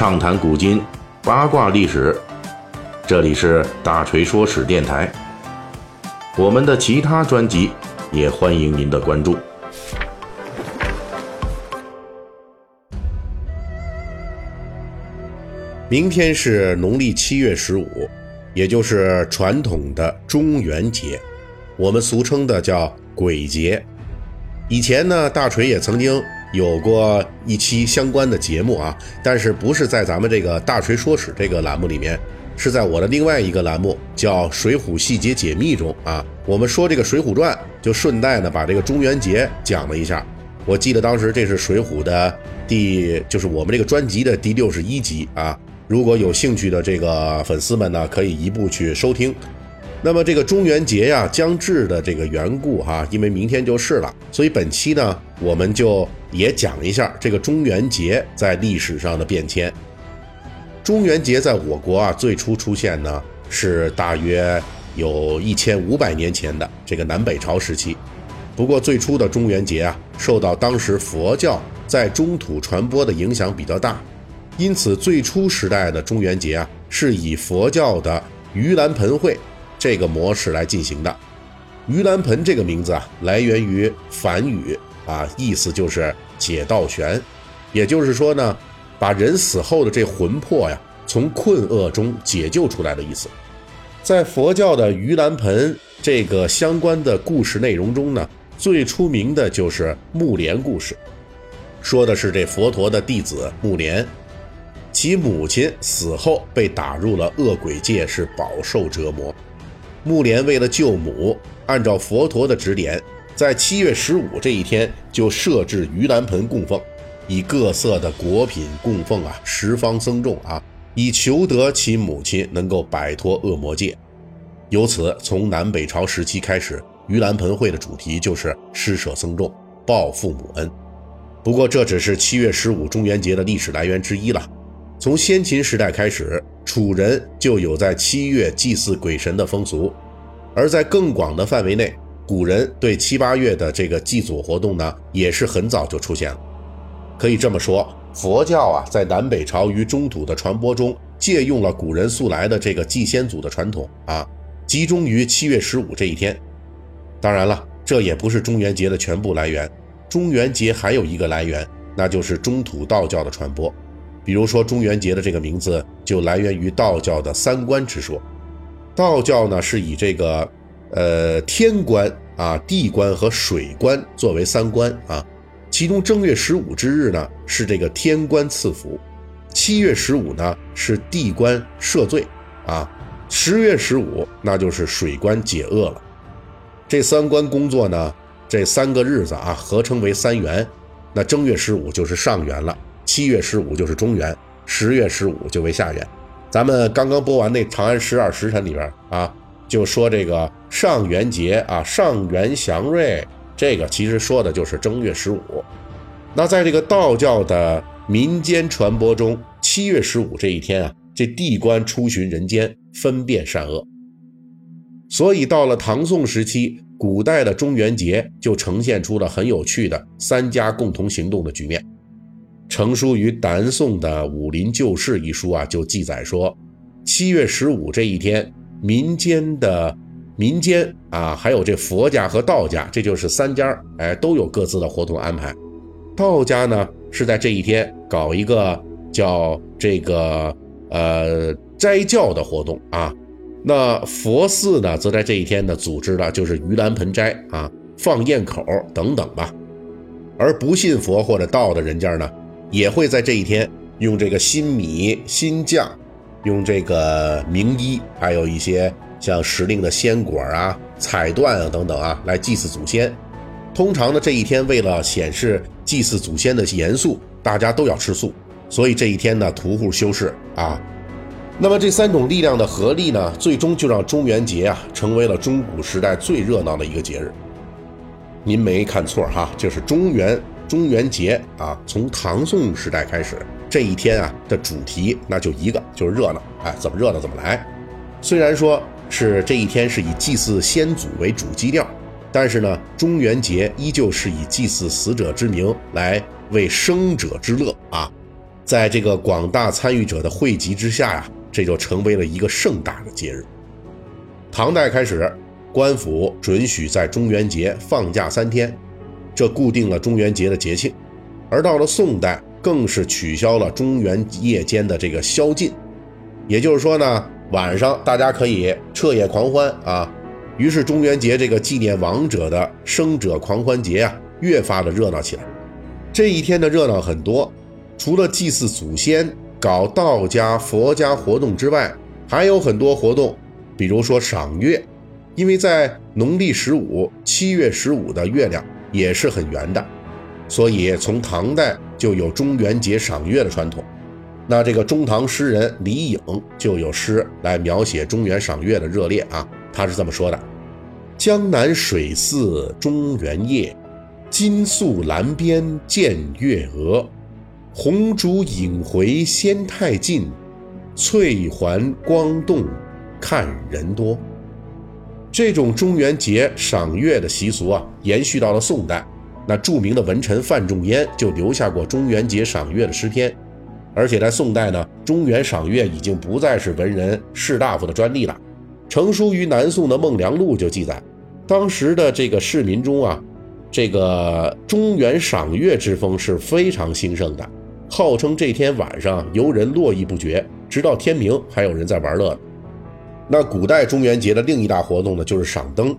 畅谈古今，八卦历史。这里是大锤说史电台。我们的其他专辑也欢迎您的关注。明天是农历七月十五，也就是传统的中元节，我们俗称的叫鬼节。以前呢，大锤也曾经有过一期相关的节目啊，但是不是在咱们这个大锤说史这个栏目里面，是在我的另外一个栏目叫《水浒细节解密》中啊。我们说这个《水浒传》，就顺带呢把这个中元节讲了一下。我记得当时这是《水浒》的第，就是我们这个专辑的第六十一集啊。如果有兴趣的这个粉丝们呢，可以一步去收听。那么这个中元节呀将至的这个缘故哈，因为明天就是了，所以本期呢我们就也讲一下这个中元节在历史上的变迁。中元节在我国啊最初出现呢是大约有一千五百年前的这个南北朝时期。不过最初的中元节啊受到当时佛教在中土传播的影响比较大。因此，最初时代的中元节啊，是以佛教的盂兰盆会这个模式来进行的。盂兰盆这个名字啊，来源于梵语啊，意思就是解道悬，也就是说呢，把人死后的这魂魄呀，从困厄中解救出来的意思。在佛教的盂兰盆这个相关的故事内容中呢，最出名的就是木莲故事，说的是这佛陀的弟子木莲。其母亲死后被打入了恶鬼界，是饱受折磨。木莲为了救母，按照佛陀的指点，在七月十五这一天就设置盂兰盆供奉，以各色的果品供奉啊，十方僧众啊，以求得其母亲能够摆脱恶魔界。由此，从南北朝时期开始，盂兰盆会的主题就是施舍僧众，报父母恩。不过，这只是七月十五中元节的历史来源之一了。从先秦时代开始，楚人就有在七月祭祀鬼神的风俗，而在更广的范围内，古人对七八月的这个祭祖活动呢，也是很早就出现了。可以这么说，佛教啊，在南北朝与中土的传播中，借用了古人素来的这个祭先祖的传统啊，集中于七月十五这一天。当然了，这也不是中元节的全部来源，中元节还有一个来源，那就是中土道教的传播。比如说，中元节的这个名字就来源于道教的三观之说。道教呢是以这个，呃，天官啊、地官和水官作为三官啊。其中正月十五之日呢是这个天官赐福，七月十五呢是地官赦罪啊，十月十五那就是水官解厄了。这三官工作呢，这三个日子啊合称为三元。那正月十五就是上元了。七月十五就是中元，十月十五就为下元。咱们刚刚播完那《长安十二时辰》里边啊，就说这个上元节啊，上元祥瑞，这个其实说的就是正月十五。那在这个道教的民间传播中，七月十五这一天啊，这地官出巡人间，分辨善恶。所以到了唐宋时期，古代的中元节就呈现出了很有趣的三家共同行动的局面。成书于南宋的《武林旧事》一书啊，就记载说，七月十五这一天，民间的民间啊，还有这佛家和道家，这就是三家，哎，都有各自的活动安排。道家呢是在这一天搞一个叫这个呃斋教的活动啊，那佛寺呢则在这一天呢组织的就是盂兰盆斋啊、放焰口等等吧。而不信佛或者道的人家呢。也会在这一天用这个新米、新酱，用这个名衣，还有一些像时令的鲜果啊、彩缎啊等等啊，来祭祀祖先。通常呢，这一天为了显示祭祀祖先的严肃，大家都要吃素，所以这一天呢，屠户修饰啊。那么这三种力量的合力呢，最终就让中元节啊，成为了中古时代最热闹的一个节日。您没看错哈，就是中元。中元节啊，从唐宋时代开始，这一天啊的主题那就一个，就是热闹。哎，怎么热闹怎么来。虽然说是这一天是以祭祀先祖为主基调，但是呢，中元节依旧是以祭祀死者之名来为生者之乐啊。在这个广大参与者的汇集之下呀，这就成为了一个盛大的节日。唐代开始，官府准许在中元节放假三天，这固定了中元节的节庆。而到了宋代，更是取消了中元夜间的这个宵禁，也就是说呢，晚上大家可以彻夜狂欢啊。于是中元节这个纪念亡者的生者狂欢节啊，越发的热闹起来。这一天的热闹很多。除了祭祀祖先、搞道家、佛家活动之外，还有很多活动，比如说赏月，因为在农历十五七月十五的月亮也是很圆的，所以从唐代就有中元节赏月的传统。那这个中唐诗人李颖就有诗来描写中元赏月的热烈啊，他是这么说的：“江南水寺中元夜，金粟栏边见月娥。”红烛影回仙太近，翠环光动看人多。这种中元节赏月的习俗啊，延续到了宋代。那著名的文臣范仲淹就留下过中元节赏月的诗篇。而且在宋代呢，中元赏月已经不再是文人士大夫的专利了。成书于南宋的《孟良录》就记载，当时的这个市民中啊，这个中元赏月之风是非常兴盛的。号称这天晚上游人络绎不绝，直到天明还有人在玩乐。那古代中元节的另一大活动呢，就是赏灯。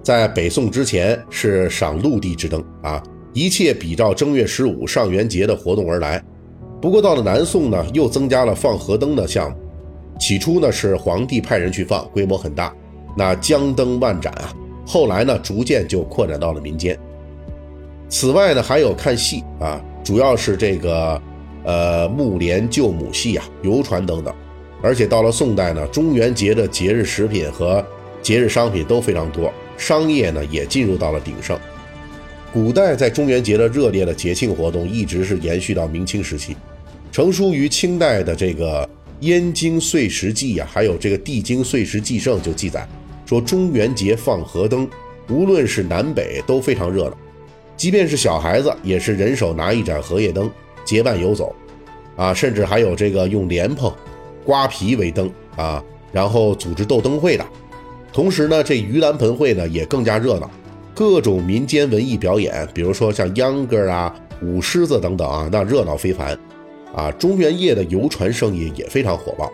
在北宋之前是赏陆地之灯啊，一切比照正月十五上元节的活动而来。不过到了南宋呢，又增加了放河灯的项目。起初呢是皇帝派人去放，规模很大，那江灯万盏啊。后来呢逐渐就扩展到了民间。此外呢还有看戏啊，主要是这个。呃，木莲救母戏啊，游船等等，而且到了宋代呢，中元节的节日食品和节日商品都非常多，商业呢也进入到了鼎盛。古代在中元节的热烈的节庆活动一直是延续到明清时期，成书于清代的这个《燕京岁时记》呀，还有这个《帝京岁时记胜》就记载说，中元节放河灯，无论是南北都非常热闹，即便是小孩子也是人手拿一盏荷叶灯。结伴游走，啊，甚至还有这个用莲蓬、瓜皮为灯啊，然后组织斗灯会的。同时呢，这盂兰盆会呢也更加热闹，各种民间文艺表演，比如说像秧歌啊、舞狮子等等啊，那热闹非凡。啊，中元夜的游船生意也非常火爆。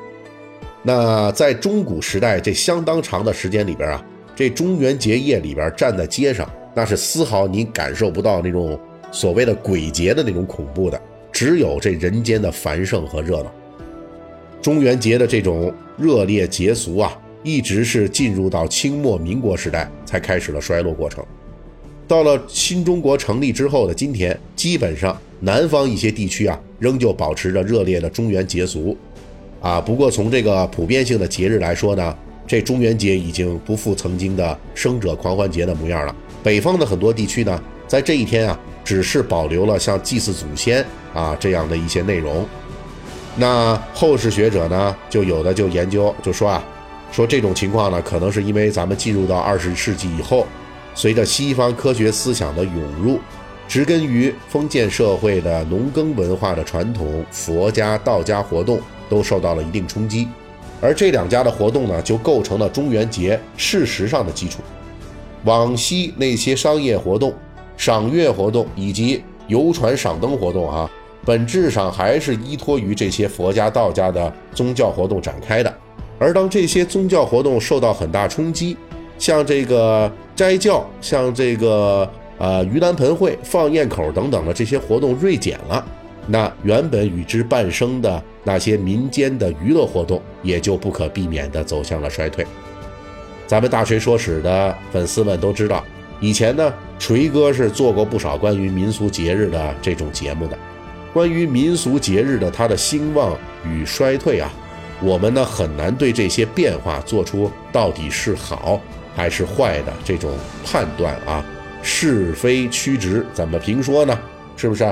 那在中古时代这相当长的时间里边啊，这中元节夜里边站在街上，那是丝毫你感受不到那种所谓的鬼节的那种恐怖的。只有这人间的繁盛和热闹，中元节的这种热烈节俗啊，一直是进入到清末民国时代才开始了衰落过程。到了新中国成立之后的今天，基本上南方一些地区啊，仍旧保持着热烈的中元节俗，啊，不过从这个普遍性的节日来说呢，这中元节已经不复曾经的生者狂欢节的模样了。北方的很多地区呢，在这一天啊。只是保留了像祭祀祖先啊这样的一些内容，那后世学者呢，就有的就研究就说啊，说这种情况呢，可能是因为咱们进入到二十世纪以后，随着西方科学思想的涌入，植根于封建社会的农耕文化的传统，佛家、道家活动都受到了一定冲击，而这两家的活动呢，就构成了中元节事实上的基础，往昔那些商业活动。赏月活动以及游船赏灯活动啊，本质上还是依托于这些佛家、道家的宗教活动展开的。而当这些宗教活动受到很大冲击，像这个斋教、像这个呃盂兰盆会、放焰口等等的这些活动锐减了，那原本与之伴生的那些民间的娱乐活动也就不可避免地走向了衰退。咱们大锤说史的粉丝们都知道。以前呢，锤哥是做过不少关于民俗节日的这种节目的。关于民俗节日的它的兴旺与衰退啊，我们呢很难对这些变化做出到底是好还是坏的这种判断啊。是非曲直怎么评说呢？是不是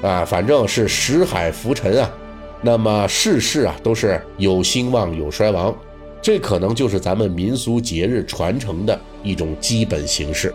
啊？反正是识海浮沉啊。那么世事啊都是有兴旺有衰亡，这可能就是咱们民俗节日传承的一种基本形式。